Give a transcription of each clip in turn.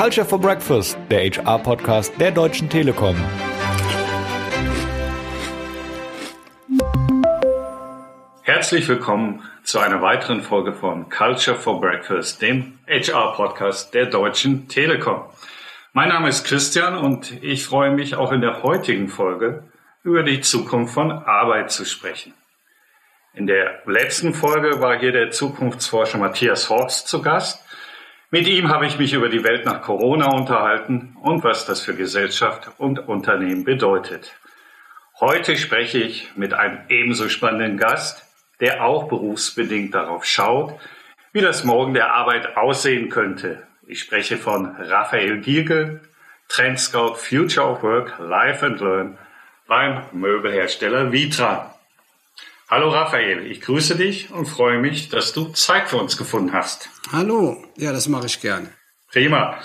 Culture for Breakfast, der HR-Podcast der Deutschen Telekom. Herzlich willkommen zu einer weiteren Folge von Culture for Breakfast, dem HR-Podcast der Deutschen Telekom. Mein Name ist Christian und ich freue mich auch in der heutigen Folge über die Zukunft von Arbeit zu sprechen. In der letzten Folge war hier der Zukunftsforscher Matthias Horst zu Gast. Mit ihm habe ich mich über die Welt nach Corona unterhalten und was das für Gesellschaft und Unternehmen bedeutet. Heute spreche ich mit einem ebenso spannenden Gast, der auch berufsbedingt darauf schaut, wie das Morgen der Arbeit aussehen könnte. Ich spreche von Raphael Gierke, Trendscout Future of Work, Life and Learn beim Möbelhersteller Vitra. Hallo Raphael, ich grüße dich und freue mich, dass du Zeit für uns gefunden hast. Hallo, ja, das mache ich gerne. Prima.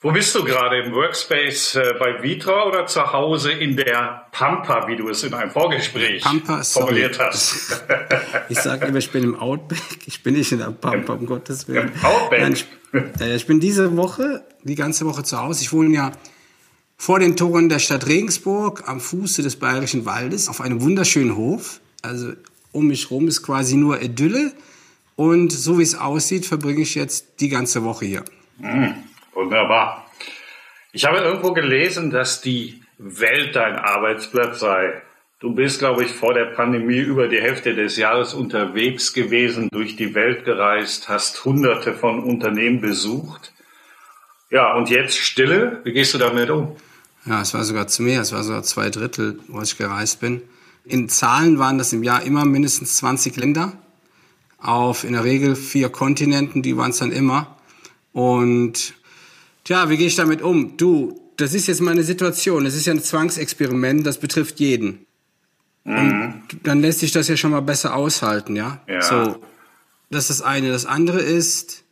Wo bist du gerade im Workspace äh, bei Vitra oder zu Hause in der Pampa, wie du es in einem Vorgespräch Pampa, formuliert hast? ich sage immer, ich bin im Outback. Ich bin nicht in der Pampa, um Gottes Willen. Im Outback? Nein, ich, äh, ich bin diese Woche, die ganze Woche zu Hause. Ich wohne ja vor den Toren der Stadt Regensburg am Fuße des Bayerischen Waldes auf einem wunderschönen Hof. Also um mich rum ist quasi nur Idylle. Und so wie es aussieht, verbringe ich jetzt die ganze Woche hier. Mhm, wunderbar. Ich habe irgendwo gelesen, dass die Welt dein Arbeitsplatz sei. Du bist, glaube ich, vor der Pandemie über die Hälfte des Jahres unterwegs gewesen, durch die Welt gereist, hast hunderte von Unternehmen besucht. Ja, und jetzt Stille. Wie gehst du damit um? Ja, es war sogar zu mehr. Es war sogar zwei Drittel, wo ich gereist bin. In Zahlen waren das im Jahr immer mindestens 20 Länder auf in der Regel vier Kontinenten, die waren es dann immer. Und tja, wie gehe ich damit um? Du, das ist jetzt meine Situation. Das ist ja ein Zwangsexperiment, das betrifft jeden. Mhm. Und dann lässt sich das ja schon mal besser aushalten, ja? ja. So, das ist das eine. Das andere ist,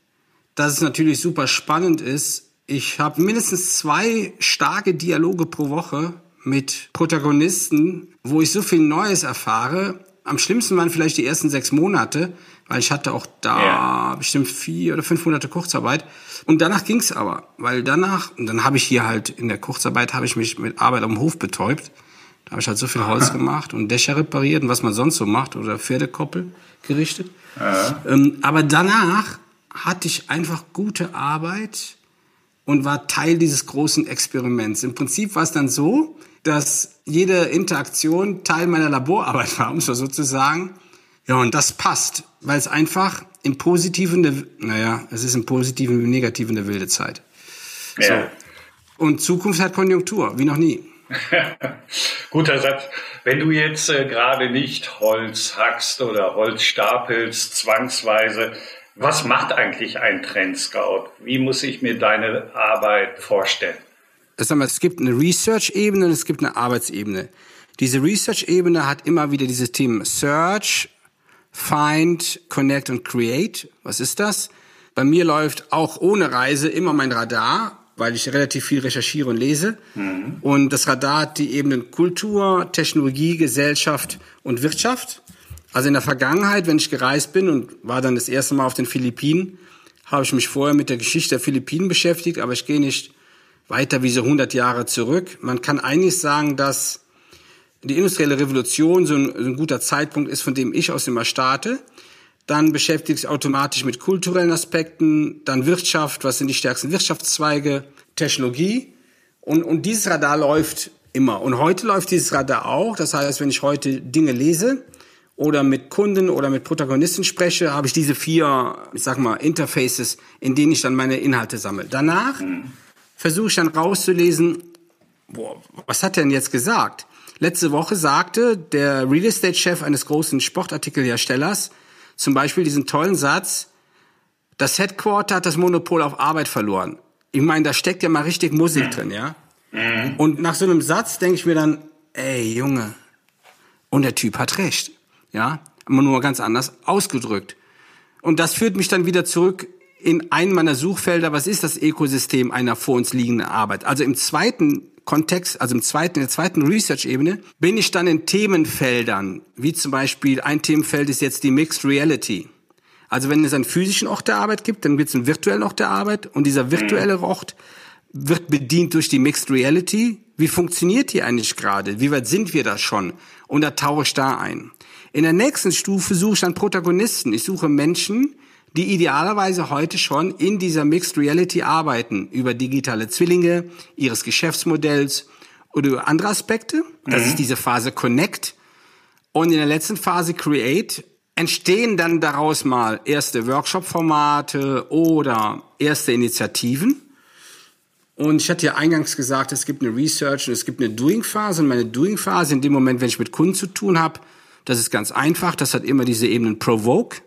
dass es natürlich super spannend ist. Ich habe mindestens zwei starke Dialoge pro Woche mit Protagonisten, wo ich so viel Neues erfahre. Am schlimmsten waren vielleicht die ersten sechs Monate, weil ich hatte auch da ja. bestimmt vier oder fünf Monate Kurzarbeit. Und danach ging's aber, weil danach, und dann habe ich hier halt in der Kurzarbeit, habe ich mich mit Arbeit am Hof betäubt. Da habe ich halt so viel Holz gemacht und Dächer repariert und was man sonst so macht oder Pferdekoppel gerichtet. Ja. Ähm, aber danach hatte ich einfach gute Arbeit und war Teil dieses großen Experiments. Im Prinzip war es dann so, dass jede Interaktion Teil meiner Laborarbeit war, um es so zu sagen. Ja, und das passt, weil es einfach im Positiven, naja, es ist im Positiven wie im Negativen eine wilde Zeit. Ja. So. Und Zukunft hat Konjunktur, wie noch nie. Guter Satz. Wenn du jetzt äh, gerade nicht Holz hackst oder Holz stapelst, zwangsweise, was macht eigentlich ein Trendscout? Wie muss ich mir deine Arbeit vorstellen? es gibt eine Research-Ebene und es gibt eine Arbeitsebene. Diese Research-Ebene hat immer wieder diese Themen Search, Find, Connect und Create. Was ist das? Bei mir läuft auch ohne Reise immer mein Radar, weil ich relativ viel recherchiere und lese. Mhm. Und das Radar hat die Ebenen Kultur, Technologie, Gesellschaft und Wirtschaft. Also in der Vergangenheit, wenn ich gereist bin und war dann das erste Mal auf den Philippinen, habe ich mich vorher mit der Geschichte der Philippinen beschäftigt, aber ich gehe nicht weiter wie so 100 Jahre zurück. Man kann eigentlich sagen, dass die industrielle Revolution so ein, so ein guter Zeitpunkt ist, von dem ich aus immer starte. Dann beschäftigt sich automatisch mit kulturellen Aspekten, dann Wirtschaft, was sind die stärksten Wirtschaftszweige, Technologie. Und, und dieses Radar läuft immer. Und heute läuft dieses Radar auch. Das heißt, wenn ich heute Dinge lese oder mit Kunden oder mit Protagonisten spreche, habe ich diese vier, ich sag mal, Interfaces, in denen ich dann meine Inhalte sammle. Danach mhm versuche ich dann rauszulesen, boah, was hat er denn jetzt gesagt? Letzte Woche sagte der Real Estate-Chef eines großen Sportartikelherstellers zum Beispiel diesen tollen Satz, das Headquarter hat das Monopol auf Arbeit verloren. Ich meine, da steckt ja mal richtig Musik drin, ja? Mhm. Und nach so einem Satz denke ich mir dann, ey, Junge, und der Typ hat recht, ja? Aber nur ganz anders ausgedrückt. Und das führt mich dann wieder zurück in einem meiner Suchfelder, was ist das Ökosystem einer vor uns liegenden Arbeit? Also im zweiten Kontext, also im zweiten, in der zweiten Research-Ebene, bin ich dann in Themenfeldern, wie zum Beispiel ein Themenfeld ist jetzt die Mixed Reality. Also wenn es einen physischen Ort der Arbeit gibt, dann gibt es einen virtuellen Ort der Arbeit und dieser virtuelle. Ort wird bedient durch die Mixed Reality. Wie funktioniert die eigentlich gerade? Wie weit sind wir da schon? Und da tauche ich da ein. In der nächsten Stufe suche ich dann Protagonisten. Ich suche Menschen, die idealerweise heute schon in dieser Mixed Reality arbeiten, über digitale Zwillinge, ihres Geschäftsmodells oder über andere Aspekte. Das ist diese Phase Connect. Und in der letzten Phase Create entstehen dann daraus mal erste Workshop-Formate oder erste Initiativen. Und ich hatte ja eingangs gesagt, es gibt eine Research und es gibt eine Doing-Phase. Und meine Doing-Phase, in dem Moment, wenn ich mit Kunden zu tun habe, das ist ganz einfach. Das hat immer diese Ebenen Provoke,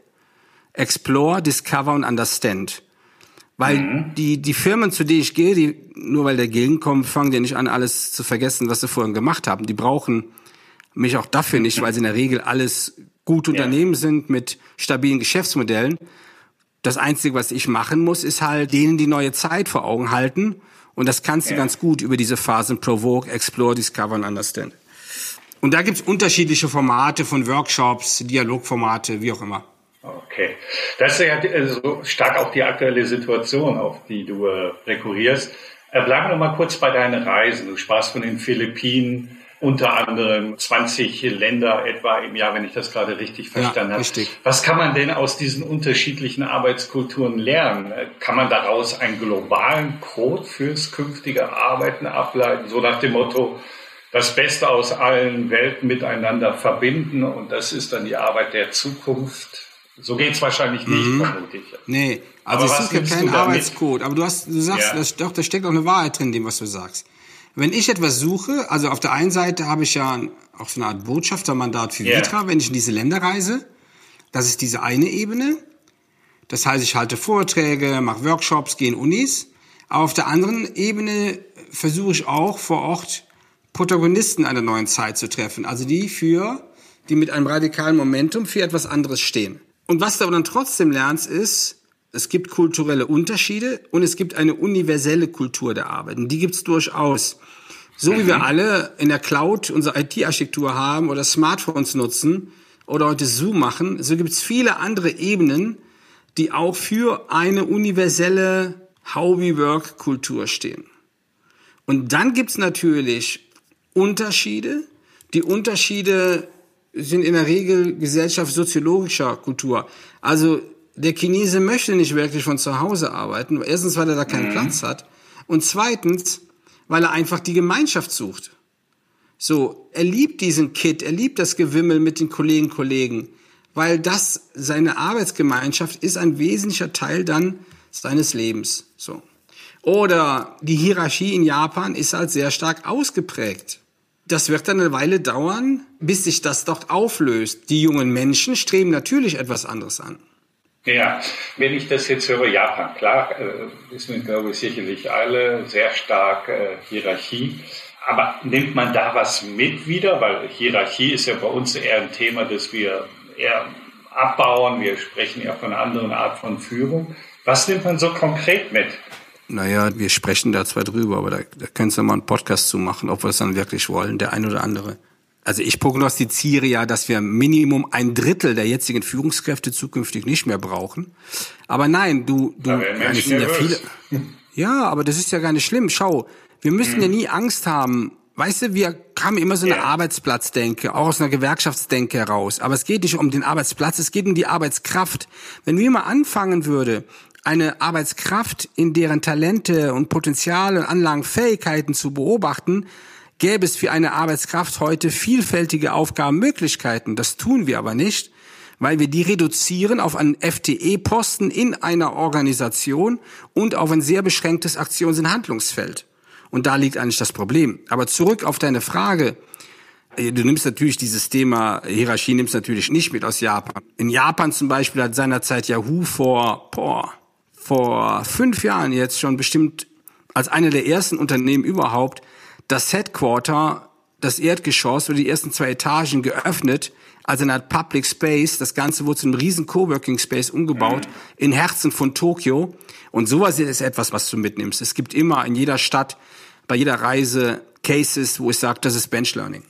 Explore, Discover und Understand. Weil die, die Firmen, zu denen ich gehe, die, nur weil der Gegenkommen, fangen die nicht an, alles zu vergessen, was sie vorhin gemacht haben. Die brauchen mich auch dafür nicht, weil sie in der Regel alles gute Unternehmen sind mit stabilen Geschäftsmodellen. Das Einzige, was ich machen muss, ist halt denen die neue Zeit vor Augen halten. Und das kannst du Ja. ganz gut über diese Phasen Provoke, Explore, Discover und Understand. Und da gibt's unterschiedliche Formate von Workshops, Dialogformate, wie auch immer. Okay. Das ist ja äh, so stark auch die aktuelle Situation, auf die du äh, rekurrierst. Äh, bleiben wir mal kurz bei deinen Reisen. Du sprachst von den Philippinen, unter anderem 20 Länder etwa im Jahr, wenn ich das gerade richtig verstanden habe. richtig. Was kann man denn aus diesen unterschiedlichen Arbeitskulturen lernen? Äh, Kann man daraus einen globalen Code fürs künftige Arbeiten ableiten, so nach dem Motto, das Beste aus allen Welten miteinander verbinden und das ist dann die Arbeit der Zukunft? So geht's wahrscheinlich nicht, vermute ich. Nee, also Aber es ist ja kein? Arbeitscode, aber du hast, du sagst, Ja. das, doch, da steckt auch eine Wahrheit drin, in dem, was du sagst. Wenn ich etwas suche, also auf der einen Seite habe ich ja auch so eine Art Botschaftermandat für Ja. Vitra, wenn ich in diese Länder reise. Das ist diese eine Ebene. Das heißt, ich halte Vorträge, mache Workshops, gehe in Unis. Aber auf der anderen Ebene versuche ich auch vor Ort Protagonisten einer neuen Zeit zu treffen. Also die für, die mit einem radikalen Momentum für etwas anderes stehen. Und was du aber dann trotzdem lernst, ist, es gibt kulturelle Unterschiede und es gibt eine universelle Kultur der Arbeit. Und die gibt's durchaus. So wie wir alle in der Cloud unsere IT-Architektur haben oder Smartphones nutzen oder heute Zoom machen, so gibt's viele andere Ebenen, die auch für eine universelle How-we-Work-Kultur stehen. Und dann gibt's natürlich Unterschiede. Die Unterschiede sind in der Regel gesellschaftssoziologischer Kultur. Also der Chinese möchte nicht wirklich von zu Hause arbeiten. Erstens, weil er da keinen Platz hat. Und zweitens, weil er einfach die Gemeinschaft sucht. So, er liebt diesen Kit, er liebt das Gewimmel mit den Kollegen, Kollegen, weil das seine Arbeitsgemeinschaft ist ein wesentlicher Teil dann seines Lebens. So. Oder die Hierarchie in Japan ist halt sehr stark ausgeprägt. Das wird dann eine Weile dauern, bis sich das dort auflöst. Die jungen Menschen streben natürlich etwas anderes an. Ja, wenn ich das jetzt höre, Japan, klar, äh, wissen wir, glaube ich, sicherlich alle, sehr stark äh, Hierarchie. Aber nimmt man da was mit wieder? Weil Hierarchie ist ja bei uns eher ein Thema, das wir eher abbauen. Wir sprechen ja von einer anderen Art von Führung. Was nimmt man so konkret mit? Naja, wir sprechen da zwar drüber, aber da, da könntest du mal einen Podcast zu machen, ob wir es dann wirklich wollen, der ein oder andere. Also ich prognostiziere ja, dass wir Minimum ein Drittel der jetzigen Führungskräfte zukünftig nicht mehr brauchen. Aber nein, du, du, es sind ja viele. Ja, aber das ist ja gar nicht schlimm. Schau, wir müssen ja nie Angst haben. Weißt du, wir haben immer so eine Ja. Arbeitsplatzdenke, auch aus einer Gewerkschaftsdenke heraus. Aber es geht nicht um den Arbeitsplatz, es geht um die Arbeitskraft. Wenn wir mal anfangen würde, eine Arbeitskraft in deren Talente und Potenziale und Anlagen, Fähigkeiten zu beobachten, gäbe es für eine Arbeitskraft heute vielfältige Aufgabenmöglichkeiten. Das tun wir aber nicht, weil wir die reduzieren auf einen FTE-Posten in einer Organisation und auf ein sehr beschränktes Aktions- und Handlungsfeld. Und da liegt eigentlich das Problem. Aber zurück auf deine Frage. Du nimmst natürlich dieses Thema Hierarchie nimmst natürlich nicht mit aus Japan. In Japan zum Beispiel hat seinerzeit Yahoo vor, boah, vor fünf Jahren jetzt schon bestimmt als eine der ersten Unternehmen überhaupt das Headquarter, das Erdgeschoss oder die ersten zwei Etagen geöffnet, als eine Art Public Space. Das Ganze wurde zu einem riesen Coworking Space umgebaut, in Herzen von Tokio. Und sowas ist etwas, was du mitnimmst. Es gibt immer in jeder Stadt, bei jeder Reise Cases, wo ich sage, das ist Bench Learning.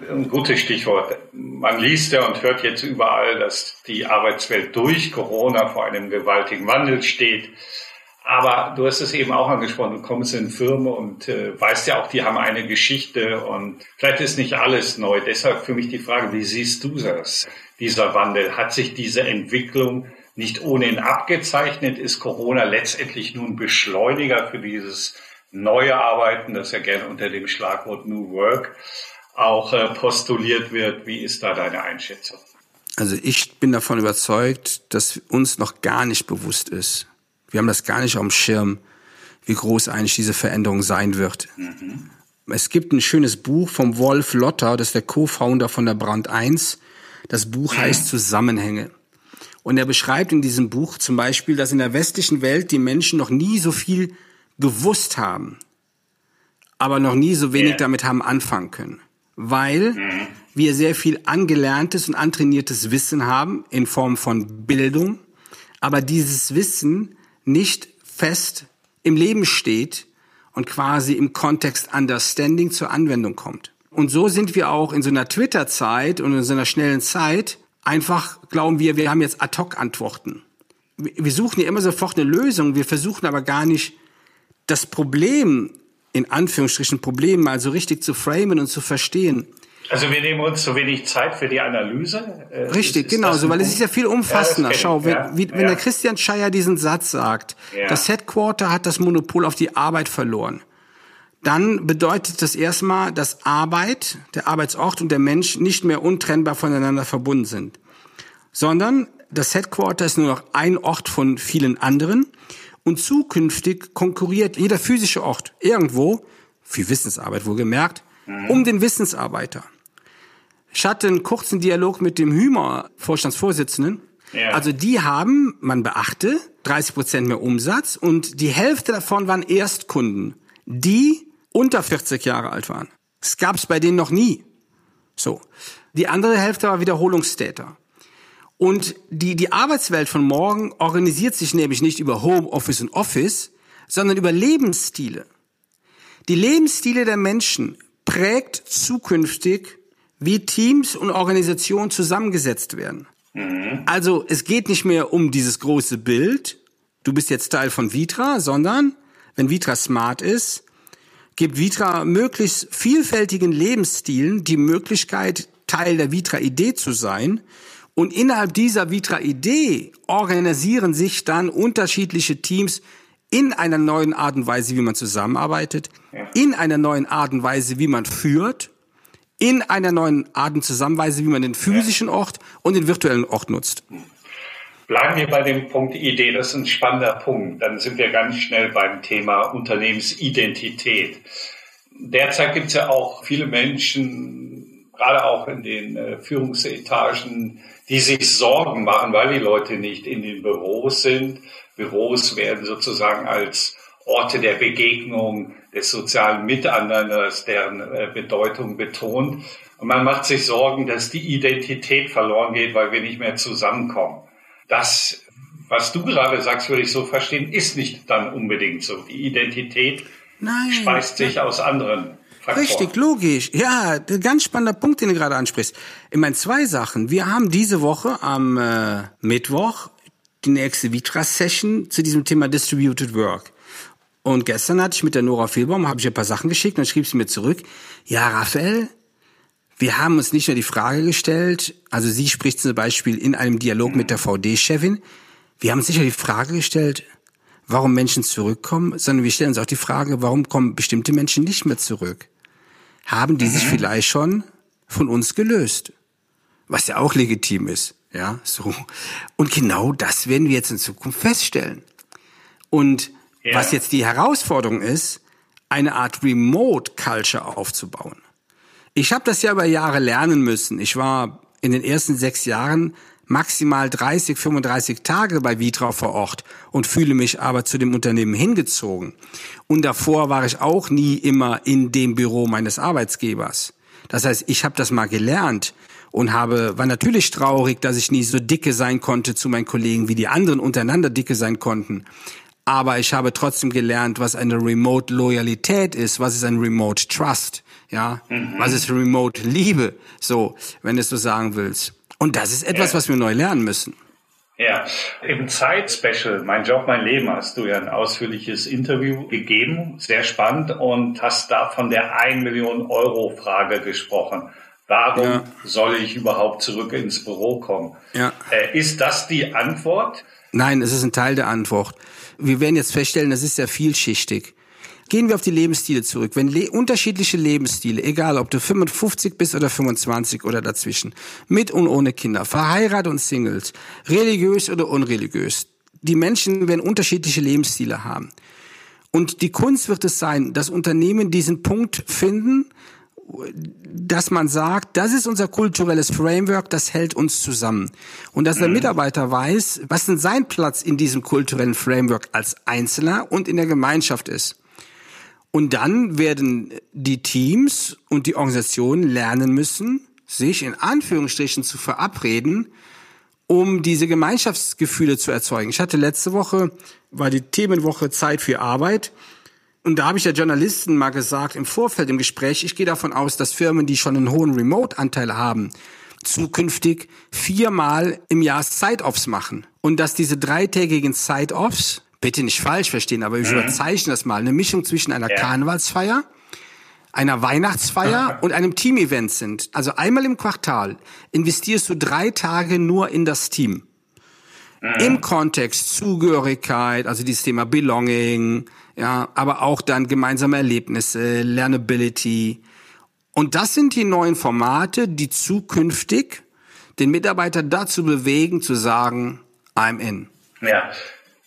Ein gutes Stichwort. Man liest ja und hört jetzt überall, dass die Arbeitswelt durch Corona vor einem gewaltigen Wandel steht. Aber du hast es eben auch angesprochen, du kommst in Firmen und äh, weißt ja auch, die haben eine Geschichte und vielleicht ist nicht alles neu. Deshalb für mich die Frage, wie siehst du das, dieser Wandel? Hat sich diese Entwicklung nicht ohnehin abgezeichnet? Ist Corona letztendlich nun Beschleuniger für dieses neue Arbeiten, das ja gerne unter dem Schlagwort New Work auch äh, postuliert wird? Wie ist da deine Einschätzung? Also ich bin davon überzeugt, dass uns noch gar nicht bewusst ist, wir haben das gar nicht auf dem Schirm, wie groß eigentlich diese Veränderung sein wird. Mhm. Es gibt ein schönes Buch vom Wolf Lotter, das ist der Co-Founder von der Brand 1. Das Buch heißt Zusammenhänge. Und er beschreibt in diesem Buch zum Beispiel, dass in der westlichen Welt die Menschen noch nie so viel gewusst haben, aber noch nie so wenig yeah. damit haben anfangen können. Weil mhm. wir sehr viel angelerntes und antrainiertes Wissen haben in Form von Bildung, aber dieses Wissen nicht fest im Leben steht und quasi im Kontext Understanding zur Anwendung kommt. Und so sind wir auch in so einer Twitter-Zeit und in so einer schnellen Zeit einfach glauben wir, wir haben jetzt Ad-Hoc-Antworten. Wir suchen ja immer sofort eine Lösung, wir versuchen aber gar nicht das Problem, in Anführungsstrichen Problem, mal so richtig zu framen und zu verstehen. Also wir nehmen uns zu wenig Zeit für die Analyse. Äh, Richtig, ist, ist genau so, weil es ist ja viel umfassender. Ja, Schau, wenn, ja, wie, wenn der Christian Scheier diesen Satz sagt, das Headquarter hat das Monopol auf die Arbeit verloren, dann bedeutet das erstmal, dass Arbeit, der Arbeitsort und der Mensch nicht mehr untrennbar voneinander verbunden sind, sondern das Headquarter ist nur noch ein Ort von vielen anderen und zukünftig konkurriert jeder physische Ort irgendwo, für Wissensarbeit wohlgemerkt, mhm. um den Wissensarbeiter. Ich hatte einen kurzen Dialog mit dem Hümer Vorstandsvorsitzenden. Ja. Also die haben, man beachte, 30 Prozent mehr Umsatz und die Hälfte davon waren Erstkunden, die unter 40 Jahre alt waren. Das gab's bei denen noch nie. So. Die andere Hälfte war Wiederholungstäter. Und die, die Arbeitswelt von morgen organisiert sich nämlich nicht über Homeoffice und Office, sondern über Lebensstile. Die Lebensstile der Menschen prägt zukünftig wie Teams und Organisationen zusammengesetzt werden. Mhm. Also es geht nicht mehr um dieses große Bild, du bist jetzt Teil von Vitra, sondern wenn Vitra smart ist, gibt Vitra möglichst vielfältigen Lebensstilen die Möglichkeit, Teil der Vitra-Idee zu sein. Und innerhalb dieser Vitra-Idee organisieren sich dann unterschiedliche Teams in einer neuen Art und Weise, wie man zusammenarbeitet, in einer neuen Art und Weise, wie man führt in einer neuen Art und Zusammenweise, wie man den physischen Ort und den virtuellen Ort nutzt. Bleiben wir bei dem Punkt Idee, das ist ein spannender Punkt. Dann sind wir ganz schnell beim Thema Unternehmensidentität. Derzeit gibt es ja auch viele Menschen, gerade auch in den äh, Führungsetagen, die sich Sorgen machen, weil die Leute nicht in den Büros sind. Büros werden sozusagen als Orte der Begegnung, des sozialen Miteinanders, deren äh, Bedeutung betont. Und man macht sich Sorgen, dass die Identität verloren geht, weil wir nicht mehr zusammenkommen. Das, was du gerade sagst, würde ich so verstehen, ist nicht dann unbedingt so. Die Identität Nein. speist sich aus anderen Faktoren. Richtig, logisch. Ja, ganz spannender Punkt, den du gerade ansprichst. Ich meine, zwei Sachen. Wir haben diese Woche am äh, Mittwoch die nächste Vitra-Session zu diesem Thema Distributed Work. Und gestern hatte ich mit der Nora Fehlbaum, habe ich ein paar Sachen geschickt und schrieb sie mir zurück. Ja, Raphael, wir haben uns nicht nur die Frage gestellt, also sie spricht zum Beispiel in einem Dialog mit der VD-Chefin, wir haben uns nicht nur die Frage gestellt, warum Menschen zurückkommen, sondern wir stellen uns auch die Frage, warum kommen bestimmte Menschen nicht mehr zurück? Haben die sich mhm. vielleicht schon von uns gelöst? Was ja auch legitim ist, ja, so. Und genau das werden wir jetzt in Zukunft feststellen. Und ja. Was jetzt die Herausforderung ist, eine Art Remote Culture aufzubauen. Ich habe das ja über Jahre lernen müssen. Ich war in den ersten sechs Jahren maximal 30, 35 Tage bei Vitra vor Ort und fühle mich aber zu dem Unternehmen hingezogen. Und davor war ich auch nie immer in dem Büro meines Arbeitsgebers. Das heißt, ich habe das mal gelernt und habe war natürlich traurig, dass ich nie so dicke sein konnte zu meinen Kollegen, wie die anderen untereinander dicke sein konnten aber ich habe trotzdem gelernt, was eine Remote Loyalität ist, was ist ein Remote Trust. Ja, mhm. was ist Remote Liebe? So, wenn du es so sagen willst. Und das ist etwas, ja. was wir neu lernen müssen. Ja, im Zeit-Special, mein Job, mein Leben, hast du ja ein ausführliches Interview gegeben, sehr spannend und hast da von der 1 Million Euro Frage gesprochen. Warum ja. soll ich überhaupt zurück ins Büro kommen? Ja. Äh, ist das die Antwort? Nein, es ist ein Teil der Antwort. Wir werden jetzt feststellen, das ist sehr vielschichtig. Gehen wir auf die Lebensstile zurück. Wenn le unterschiedliche Lebensstile, egal ob du 55 bist oder 25 oder dazwischen, mit und ohne Kinder, verheiratet und Singles, religiös oder unreligiös, die Menschen werden unterschiedliche Lebensstile haben. Und die Kunst wird es sein, dass Unternehmen diesen Punkt finden, dass man sagt, das ist unser kulturelles Framework, das hält uns zusammen. Und dass der mhm. Mitarbeiter weiß, was denn sein Platz in diesem kulturellen Framework als Einzelner und in der Gemeinschaft ist. Und dann werden die Teams und die Organisationen lernen müssen, sich in Anführungsstrichen zu verabreden, um diese Gemeinschaftsgefühle zu erzeugen. Ich hatte letzte Woche, war die Themenwoche Zeit für Arbeit. Und da habe ich der Journalisten mal gesagt, im Vorfeld im Gespräch, ich gehe davon aus, dass Firmen, die schon einen hohen Remote-Anteil haben, zukünftig viermal im Jahr Side-Offs machen. Und dass diese dreitägigen Side-Offs bitte nicht falsch verstehen, aber ich mhm. überzeichne das mal, eine Mischung zwischen einer ja. Karnevalsfeier, einer Weihnachtsfeier und einem Team-Event sind. Also einmal im Quartal investierst du drei Tage nur in das Team. Mhm. Im Kontext Zugehörigkeit, also dieses Thema Belonging, ja, aber auch dann gemeinsame Erlebnisse, Learnability. Und das sind die neuen Formate, die zukünftig den Mitarbeiter dazu bewegen, zu sagen, I'm in. Ja,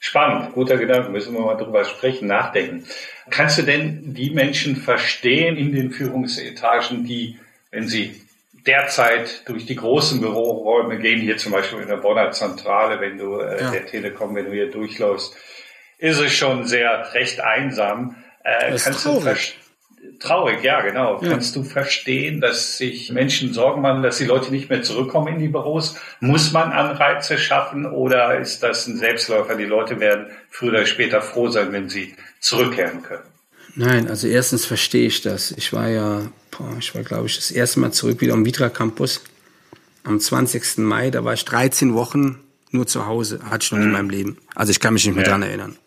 Spannend, guter Gedanke, müssen wir mal drüber sprechen, nachdenken. Kannst du denn die Menschen verstehen in den Führungsetagen, die, wenn sie derzeit durch die großen Büroräume gehen, hier zum Beispiel in der Bonner Zentrale, wenn du äh, ja. der Telekom, wenn du hier durchläufst, ist es schon sehr recht einsam. Äh, kannst du verstehen? Traurig, ja, genau. Ja. Kannst du verstehen, dass sich Menschen Sorgen machen, dass die Leute nicht mehr zurückkommen in die Büros? Muss man Anreize schaffen oder ist das ein Selbstläufer? Die Leute werden früher oder später froh sein, wenn sie zurückkehren können. Nein, also erstens verstehe ich das. Ich war ja, boah, ich war glaube ich das erste Mal zurück wieder am Vitra Campus am 20. Mai. Da war ich 13 Wochen nur zu Hause. Hatte ich noch nie in mhm. meinem Leben. Also ich kann mich nicht mehr ja. dran erinnern.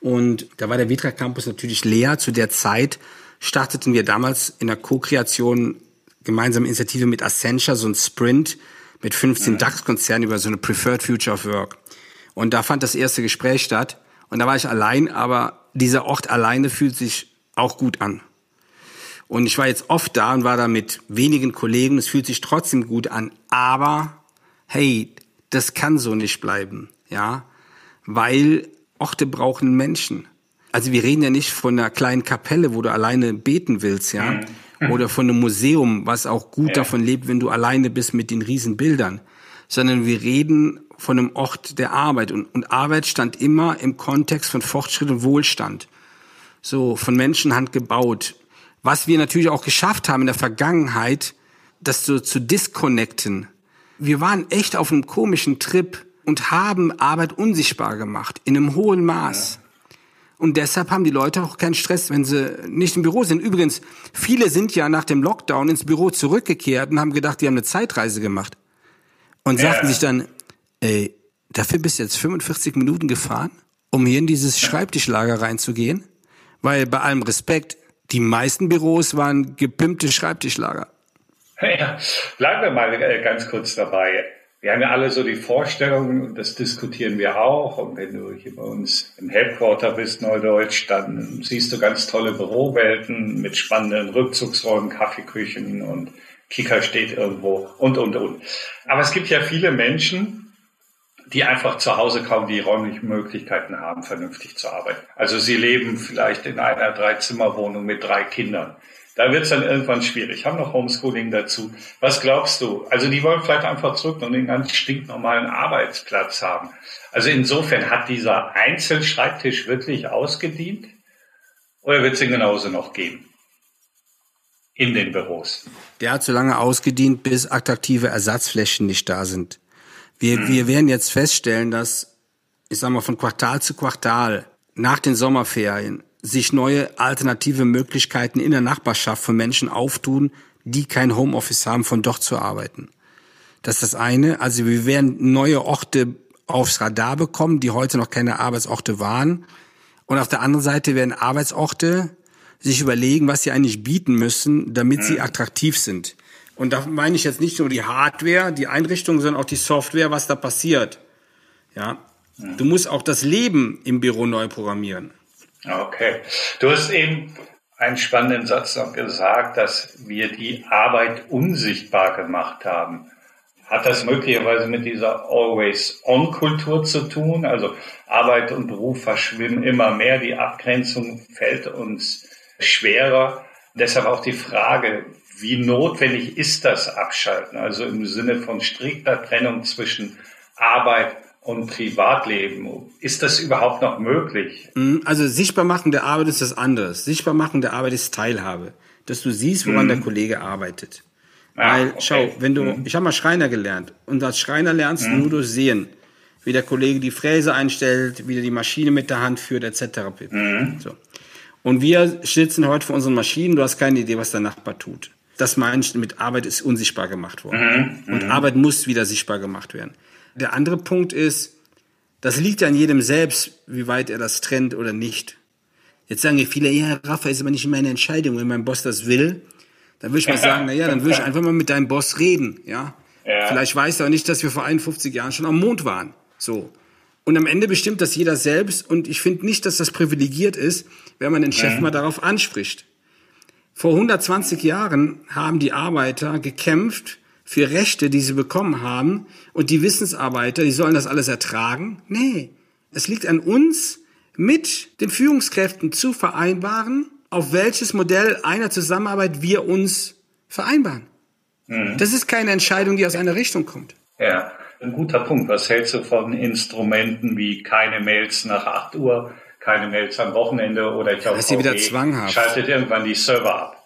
Und da war der Vitra Campus natürlich leer zu der Zeit starteten wir damals in der Co-Kreation gemeinsame Initiative mit Accenture, so ein Sprint mit 15 mhm. DAX-Konzernen über so eine Preferred Future of Work. Und da fand das erste Gespräch statt. Und da war ich allein, aber dieser Ort alleine fühlt sich auch gut an. Und ich war jetzt oft da und war da mit wenigen Kollegen. Es fühlt sich trotzdem gut an. Aber hey, das kann so nicht bleiben, ja, weil Orte brauchen Menschen. Also wir reden ja nicht von einer kleinen Kapelle, wo du alleine beten willst, ja, mhm. oder von einem Museum, was auch gut ja. davon lebt, wenn du alleine bist mit den riesen Bildern, sondern wir reden von einem Ort der Arbeit und, und Arbeit stand immer im Kontext von Fortschritt und Wohlstand. So von Menschenhand gebaut. Was wir natürlich auch geschafft haben in der Vergangenheit, das so zu disconnecten. Wir waren echt auf einem komischen Trip und haben Arbeit unsichtbar gemacht, in einem hohen Maß. Ja. Und deshalb haben die Leute auch keinen Stress, wenn sie nicht im Büro sind. Übrigens, viele sind ja nach dem Lockdown ins Büro zurückgekehrt und haben gedacht, die haben eine Zeitreise gemacht. Und sagten sich dann, ey, dafür bist du jetzt 45 Minuten gefahren, um hier in dieses Schreibtischlager reinzugehen? Weil bei allem Respekt, die meisten Büros waren gepimpte Schreibtischlager. Ja, bleiben wir mal äh, ganz kurz dabei wir haben ja alle so die Vorstellungen und das diskutieren wir auch. Und wenn du hier bei uns im Headquarter bist, Neudeutsch, dann siehst du ganz tolle Bürowelten mit spannenden Rückzugsräumen, Kaffeeküchen und Kicker steht irgendwo und, und, und. Aber es gibt ja viele Menschen, die einfach zu Hause kaum die räumlichen Möglichkeiten haben, vernünftig zu arbeiten. Also sie leben vielleicht in einer Dreizimmerwohnung mit drei Kindern. Da wird es dann irgendwann schwierig. Haben noch Homeschooling dazu. Was glaubst du? Also die wollen vielleicht einfach zurück und den ganz stinknormalen Arbeitsplatz haben. Also insofern hat dieser Einzelschreibtisch wirklich ausgedient? Oder wird es ihn genauso noch geben? In den Büros. Der hat so lange ausgedient, bis attraktive Ersatzflächen nicht da sind. Wir, hm. wir werden jetzt feststellen, dass, ich sag mal, von Quartal zu Quartal nach den Sommerferien sich neue alternative Möglichkeiten in der Nachbarschaft von Menschen auftun, die kein Homeoffice haben, von dort zu arbeiten. Das ist das eine. Also wir werden neue Orte aufs Radar bekommen, die heute noch keine Arbeitsorte waren. Und auf der anderen Seite werden Arbeitsorte sich überlegen, was sie eigentlich bieten müssen, damit sie attraktiv sind. Und da meine ich jetzt nicht nur die Hardware, die Einrichtung, sondern auch die Software, was da passiert. Ja. Du musst auch das Leben im Büro neu programmieren. Okay. Du hast eben einen spannenden Satz noch gesagt, dass wir die Arbeit unsichtbar gemacht haben. Hat das möglicherweise mit dieser Always-On-Kultur zu tun? Also Arbeit und Beruf verschwimmen immer mehr, die Abgrenzung fällt uns schwerer. Deshalb auch die Frage, wie notwendig ist das Abschalten? Also im Sinne von strikter Trennung zwischen Arbeit und Privatleben. Ist das überhaupt noch möglich? Mhm, also sichtbar machen der Arbeit ist das anderes. Sichtbar machen der Arbeit ist Teilhabe. Dass du siehst, woran mhm. der Kollege arbeitet. Ah, Weil, okay. schau, wenn du, mhm. ich habe mal Schreiner gelernt und als Schreiner lernst du mhm. nur durch Sehen, wie der Kollege die Fräse einstellt, wie er die Maschine mit der Hand führt, etc. Mhm. So. Und wir sitzen heute vor unseren Maschinen, du hast keine Idee, was der Nachbar tut. Das meine ich mit Arbeit ist unsichtbar gemacht worden. Und. Arbeit muss wieder sichtbar gemacht werden. Der andere Punkt ist, das liegt ja an jedem selbst, wie weit er das trennt oder nicht. Jetzt sagen ja viele, ja, Rafa ist aber nicht meine Entscheidung. Wenn mein Boss das will, dann würde ich mal sagen, na ja, dann würde ich einfach mal mit deinem Boss reden, ja. ja. Vielleicht weiß er auch nicht, dass wir vor 51 Jahren schon am Mond waren. So. Und am Ende bestimmt das jeder selbst. Und ich finde nicht, dass das privilegiert ist, wenn man den Chef mhm. mal darauf anspricht. Vor 120 Jahren haben die Arbeiter gekämpft für Rechte, die sie bekommen haben. Und die Wissensarbeiter, die sollen das alles ertragen? Nee. Es liegt an uns, mit den Führungskräften zu vereinbaren, auf welches Modell einer Zusammenarbeit wir uns vereinbaren. Mhm. Das ist keine Entscheidung, die aus einer Richtung kommt. Ja, ein guter Punkt. Was hältst du von Instrumenten wie keine Mails nach 8 Uhr, keine Mails am Wochenende oder ich glaube, das ist ja wieder zwanghaft. schaltet irgendwann die Server ab?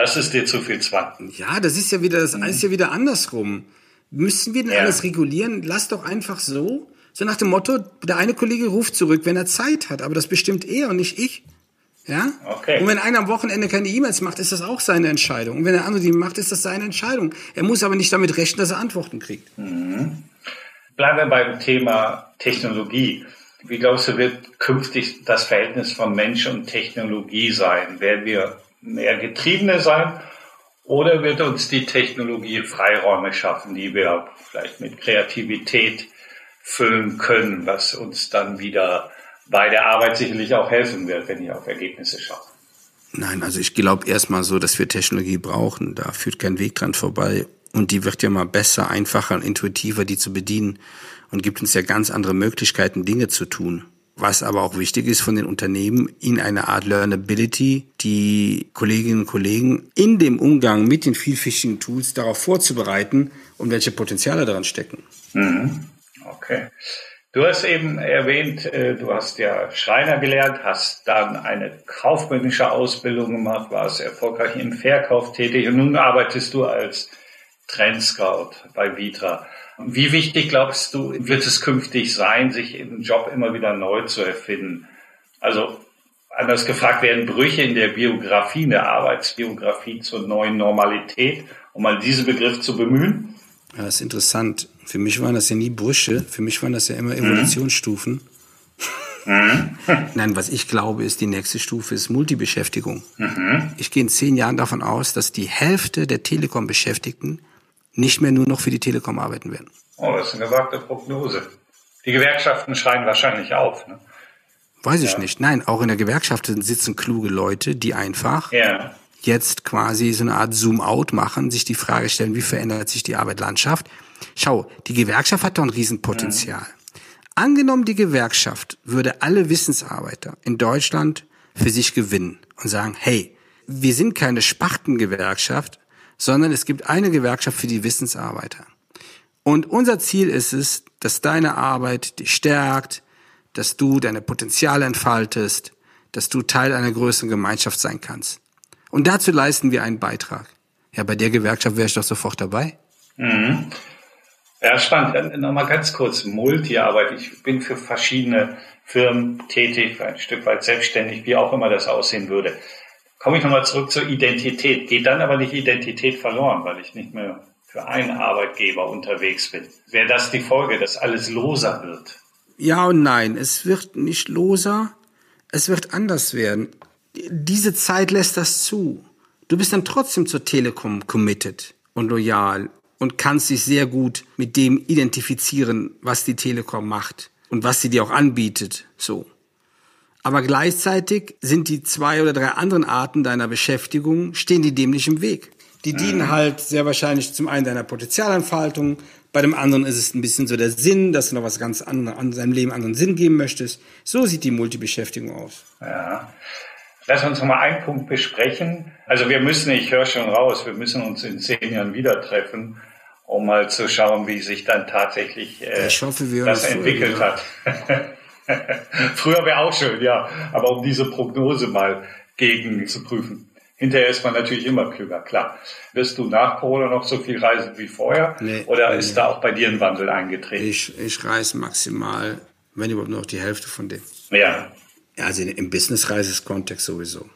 Das ist dir zu viel Zwang. Ja, das ist ja wieder, das mhm. ist ja wieder andersrum. Müssen wir denn ja. alles regulieren? Lass doch einfach so. So nach dem Motto, der eine Kollege ruft zurück, wenn er Zeit hat, aber das bestimmt er und nicht ich. Ja? Okay. Und wenn einer am Wochenende keine E-Mails macht, ist das auch seine Entscheidung. Und wenn der andere die macht, ist das seine Entscheidung. Er muss aber nicht damit rechnen, dass er Antworten kriegt. Mhm. Bleiben wir beim Thema Technologie. Wie glaubst du, wird künftig das Verhältnis von Mensch und Technologie sein? Werden wir mehr Getriebene sein? Oder wird uns die Technologie Freiräume schaffen, die wir vielleicht mit Kreativität füllen können, was uns dann wieder bei der Arbeit sicherlich auch helfen wird, wenn ich auf Ergebnisse schaue? Nein, also ich glaube erstmal so, dass wir Technologie brauchen. Da führt kein Weg dran vorbei. Und die wird ja mal besser, einfacher und intuitiver, die zu bedienen und gibt uns ja ganz andere Möglichkeiten, Dinge zu tun. Was aber auch wichtig ist von den Unternehmen, in eine Art Learnability die Kolleginnen und Kollegen in dem Umgang mit den vielfältigen Tools darauf vorzubereiten und welche Potenziale daran stecken. Mhm. Okay. Du hast eben erwähnt, äh, du hast ja Schreiner gelernt, hast dann eine kaufmännische Ausbildung gemacht, warst erfolgreich im Verkauf tätig und nun arbeitest du als Trendscout bei Vitra. Wie wichtig glaubst du, wird es künftig sein, sich im Job immer wieder neu zu erfinden? Also anders gefragt, werden Brüche in der Biografie, in der Arbeitsbiografie zur neuen Normalität, um mal diesen Begriff zu bemühen? Ja, das ist interessant. Für mich waren das ja nie Brüche, für mich waren das ja immer Evolutionsstufen. Mhm. Nein, was ich glaube, ist, die nächste Stufe ist Multibeschäftigung. Mhm. Ich gehe in zehn Jahren davon aus, dass die Hälfte der Telekom-Beschäftigten nicht mehr nur noch für die Telekom arbeiten werden. Oh, das ist eine gewagte Prognose. Die Gewerkschaften schreien wahrscheinlich auf. Ne? Weiß ich ja. nicht. Nein, auch in der Gewerkschaft sitzen kluge Leute, die einfach ja. jetzt quasi so eine Art Zoom-out machen, sich die Frage stellen, wie verändert sich die Arbeitslandschaft. Schau, die Gewerkschaft hat doch ein Riesenpotenzial. Mhm. Angenommen, die Gewerkschaft würde alle Wissensarbeiter in Deutschland für sich gewinnen und sagen, hey, wir sind keine Spartengewerkschaft, sondern es gibt eine Gewerkschaft für die Wissensarbeiter. Und unser Ziel ist es, dass deine Arbeit dich stärkt, dass du deine Potenziale entfaltest, dass du Teil einer größeren Gemeinschaft sein kannst. Und dazu leisten wir einen Beitrag. Ja, bei der Gewerkschaft wäre ich doch sofort dabei. Mhm. Ja, spannend. Nochmal ganz kurz, Multiarbeit. Ich bin für verschiedene Firmen tätig, ein Stück weit selbstständig, wie auch immer das aussehen würde. Komme ich nochmal zurück zur Identität. Geht dann aber nicht Identität verloren, weil ich nicht mehr für einen Arbeitgeber unterwegs bin. Wäre das die Folge, dass alles loser wird? Ja und nein. Es wird nicht loser. Es wird anders werden. Diese Zeit lässt das zu. Du bist dann trotzdem zur Telekom committed und loyal und kannst dich sehr gut mit dem identifizieren, was die Telekom macht und was sie dir auch anbietet, so. Aber gleichzeitig sind die zwei oder drei anderen Arten deiner Beschäftigung, stehen die dem nicht im Weg. Die dienen mhm. halt sehr wahrscheinlich zum einen deiner Potenzialentfaltung, bei dem anderen ist es ein bisschen so der Sinn, dass du noch was ganz anderes an seinem Leben anderen Sinn geben möchtest. So sieht die Multibeschäftigung aus. Ja. Lass uns noch mal einen Punkt besprechen. Also wir müssen, ich höre schon raus, wir müssen uns in zehn Jahren wieder treffen, um mal zu schauen, wie sich dann tatsächlich äh, hoffe, das entwickelt früher, hat. früher wäre auch schön, ja. Aber um diese Prognose mal gegen zu prüfen. Hinterher ist man natürlich immer klüger, klar. Wirst du nach Corona noch so viel reisen wie vorher? Nee, oder nee, ist da auch bei dir ein Wandel eingetreten? Ich, ich reise maximal, wenn überhaupt nur noch die Hälfte von dem. Ja. Ja, also im Business-Reises-Kontext sowieso.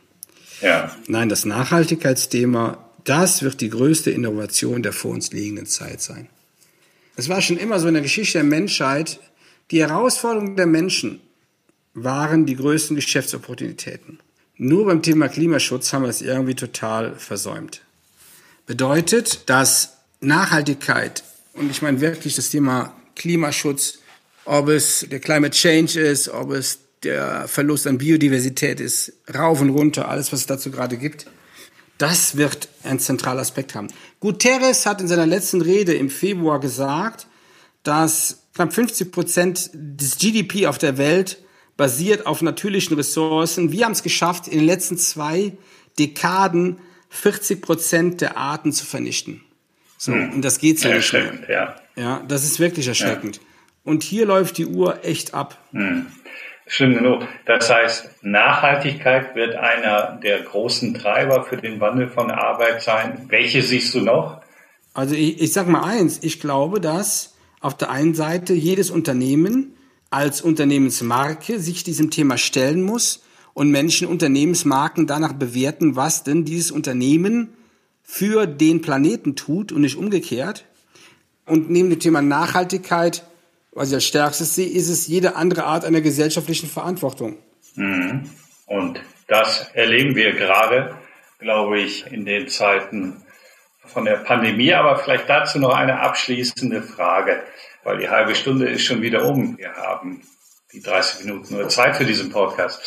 Ja. Nein, das Nachhaltigkeitsthema, das wird die größte Innovation der vor uns liegenden Zeit sein. Es war schon immer so in der Geschichte der Menschheit, die Herausforderungen der Menschen waren die größten Geschäftsopportunitäten. Nur beim Thema Klimaschutz haben wir es irgendwie total versäumt. Bedeutet, dass Nachhaltigkeit, und ich meine wirklich das Thema Klimaschutz, ob es der Climate Change ist, ob es der Verlust an Biodiversität ist, rauf und runter, alles, was es dazu gerade gibt, das wird ein zentraler Aspekt haben. Guterres hat in seiner letzten Rede im Februar gesagt, dass knapp 50 Prozent des GDP auf der Welt basiert auf natürlichen Ressourcen. Wir haben es geschafft, in den letzten zwei Dekaden 40 Prozent der Arten zu vernichten. So, hm. Und das geht ja, nicht mehr. Ja. ja, das ist wirklich erschreckend. Ja. Und hier läuft die Uhr echt ab. Hm. Schlimm genug. Das heißt, Nachhaltigkeit wird einer der großen Treiber für den Wandel von Arbeit sein. Welche siehst du noch? Also ich, ich sage mal eins, ich glaube, dass auf der einen Seite jedes Unternehmen als Unternehmensmarke sich diesem Thema stellen muss und Menschen Unternehmensmarken danach bewerten, was denn dieses Unternehmen für den Planeten tut und nicht umgekehrt. Und neben dem Thema Nachhaltigkeit, was ich als stärkstes sehe, ist es jede andere Art einer gesellschaftlichen Verantwortung. Mhm. Und das erleben wir gerade, glaube ich, in den Zeiten von der Pandemie. Aber vielleicht dazu noch eine abschließende Frage weil die halbe Stunde ist schon wieder um. Wir haben die 30 Minuten nur Zeit für diesen Podcast.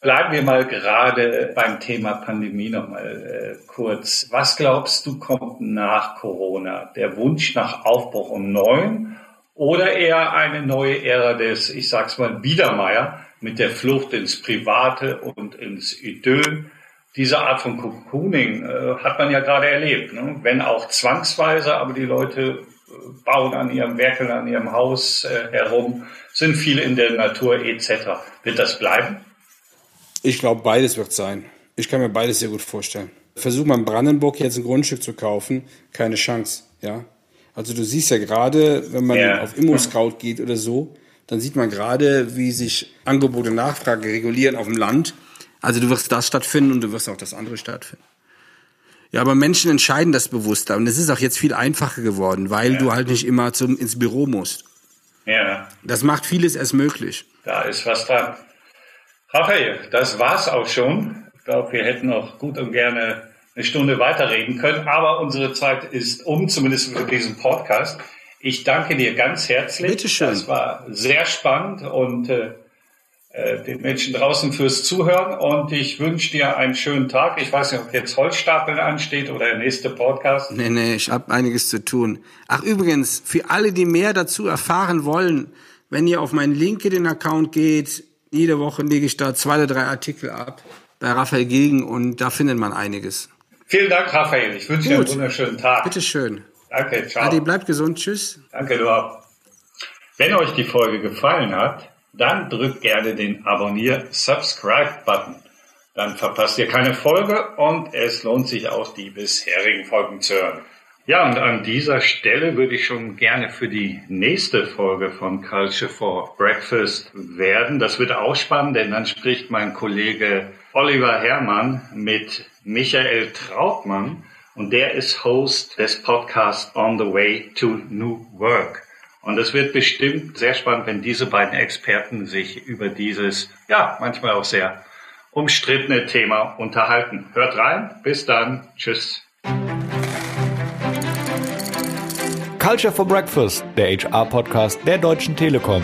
Bleiben wir mal gerade beim Thema Pandemie noch mal äh, kurz. Was glaubst du kommt nach Corona? Der Wunsch nach Aufbruch und Neuem oder eher eine neue Ära des, ich sag's mal, Biedermeier mit der Flucht ins Private und ins Idyll? Diese Art von Cocooning äh, hat man ja gerade erlebt, ne? wenn auch zwangsweise, aber die Leute bauen an ihrem Werkeln, an ihrem Haus äh, herum, sind viele in der Natur etc. Wird das bleiben? Ich glaube, beides wird sein. Ich kann mir beides sehr gut vorstellen. Versuch mal in Brandenburg jetzt ein Grundstück zu kaufen, keine Chance, ja. Also du siehst ja gerade, wenn man ja. auf Immo-Scout geht oder so, dann sieht man gerade, wie sich Angebot und Nachfrage regulieren auf dem Land. Also du wirst das stattfinden und du wirst auch das andere stattfinden. Ja, aber Menschen entscheiden das bewusster. Und es ist auch jetzt viel einfacher geworden, weil ja. du halt nicht immer zum, ins Büro musst. Ja. Das macht vieles erst möglich. Da ist was dran. Raphael, das war's auch schon. Ich glaube, wir hätten noch gut und gerne eine Stunde weiterreden können, aber unsere Zeit ist um, zumindest für diesen Podcast. Ich danke dir ganz herzlich. Bitteschön. Das war sehr spannend und äh, den Menschen draußen fürs Zuhören und ich wünsche dir einen schönen Tag. Ich weiß nicht, ob jetzt Holzstapeln ansteht oder der nächste Podcast. Nee, nee, ich habe einiges zu tun. Ach übrigens, für alle, die mehr dazu erfahren wollen, wenn ihr auf meinen LinkedIn-Account geht, jede Woche lege ich da zwei oder drei Artikel ab bei Raphael Gegen und da findet man einiges. Vielen Dank, Raphael. Ich wünsche dir einen wunderschönen Tag. Bitteschön. Danke, ciao. Adi, bleibt gesund. Tschüss. Danke, du auch. Wenn euch die Folge gefallen hat, dann drückt gerne den Abonnier-Subscribe-Button. Dann verpasst ihr keine Folge und es lohnt sich auch, die bisherigen Folgen zu hören. Ja, und an dieser Stelle würde ich schon gerne für die nächste Folge von Culture for Breakfast werden. Das wird auch spannend, denn dann spricht mein Kollege Oliver Herrmann mit Michael Trautmann und der ist Host des Podcasts On the Way to New Work. Und es wird bestimmt sehr spannend, wenn diese beiden Experten sich über dieses, ja, manchmal auch sehr umstrittene Thema unterhalten. Hört rein. Bis dann. Tschüss. Culture for Breakfast, der HR-Podcast der Deutschen Telekom.